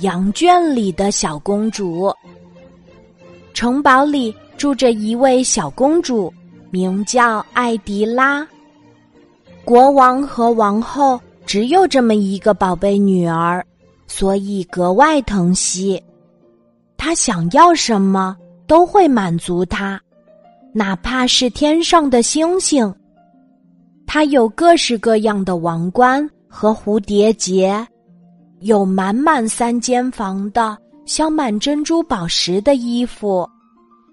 羊圈里的小公主。城堡里住着一位小公主，名叫艾迪拉。国王和王后只有这么一个宝贝女儿，所以格外疼惜。她想要什么都会满足她，哪怕是天上的星星。她有各式各样的王冠和蝴蝶结。有满满三间房的镶满珍珠宝石的衣服，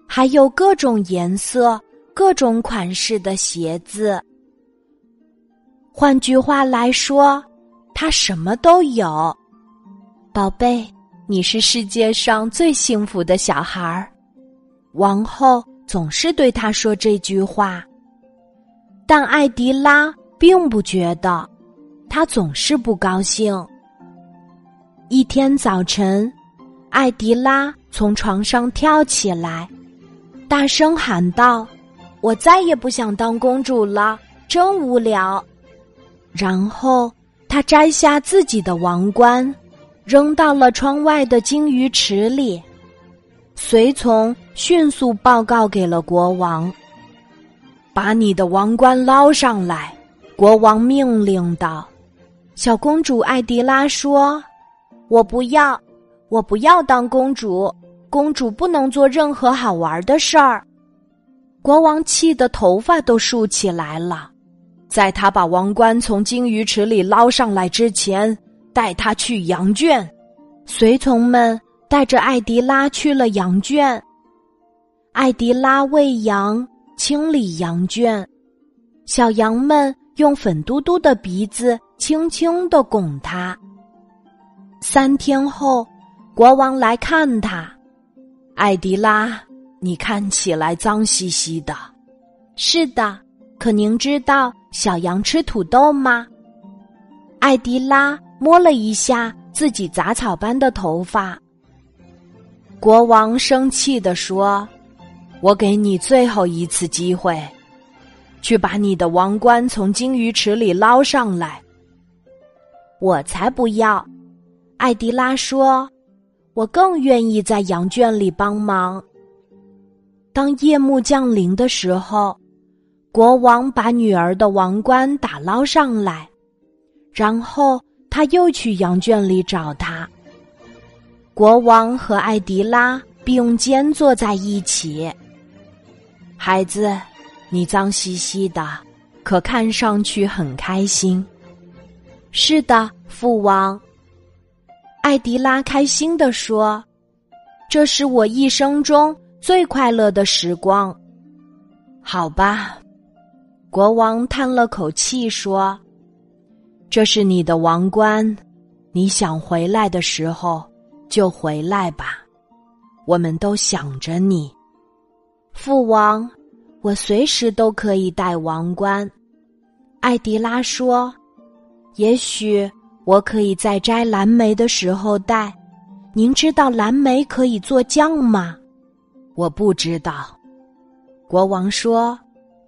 还有各种颜色、各种款式的鞋子。换句话来说，他什么都有。宝贝，你是世界上最幸福的小孩儿。王后总是对他说这句话，但艾迪拉并不觉得，他总是不高兴。一天早晨，艾迪拉从床上跳起来，大声喊道：“我再也不想当公主了，真无聊。”然后他摘下自己的王冠，扔到了窗外的金鱼池里。随从迅速报告给了国王：“把你的王冠捞上来！”国王命令道。小公主艾迪拉说。我不要，我不要当公主。公主不能做任何好玩的事儿。国王气得头发都竖起来了。在他把王冠从金鱼池里捞上来之前，带他去羊圈。随从们带着艾迪拉去了羊圈。艾迪拉喂羊，清理羊圈。小羊们用粉嘟嘟的鼻子轻轻的拱它。三天后，国王来看他。艾迪拉，你看起来脏兮兮的。是的，可您知道小羊吃土豆吗？艾迪拉摸了一下自己杂草般的头发。国王生气地说：“我给你最后一次机会，去把你的王冠从金鱼池里捞上来。”我才不要！艾迪拉说：“我更愿意在羊圈里帮忙。”当夜幕降临的时候，国王把女儿的王冠打捞上来，然后他又去羊圈里找她。国王和艾迪拉并肩坐在一起。孩子，你脏兮兮的，可看上去很开心。是的，父王。艾迪拉开心地说：“这是我一生中最快乐的时光。”好吧，国王叹了口气说：“这是你的王冠，你想回来的时候就回来吧，我们都想着你。”父王，我随时都可以戴王冠。”艾迪拉说：“也许。”我可以在摘蓝莓的时候戴。您知道蓝莓可以做酱吗？我不知道。国王说：“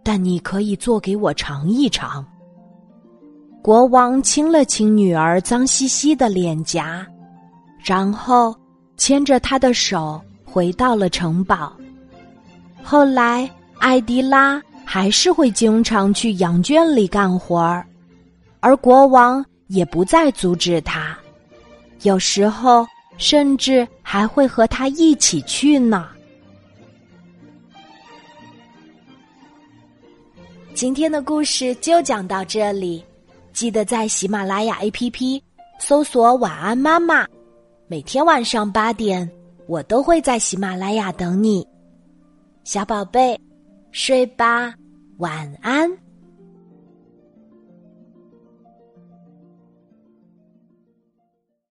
但你可以做给我尝一尝。”国王亲了亲女儿脏兮兮的脸颊，然后牵着她的手回到了城堡。后来，艾迪拉还是会经常去羊圈里干活儿，而国王。也不再阻止他，有时候甚至还会和他一起去呢。今天的故事就讲到这里，记得在喜马拉雅 APP 搜索“晚安妈妈”，每天晚上八点，我都会在喜马拉雅等你，小宝贝，睡吧，晚安。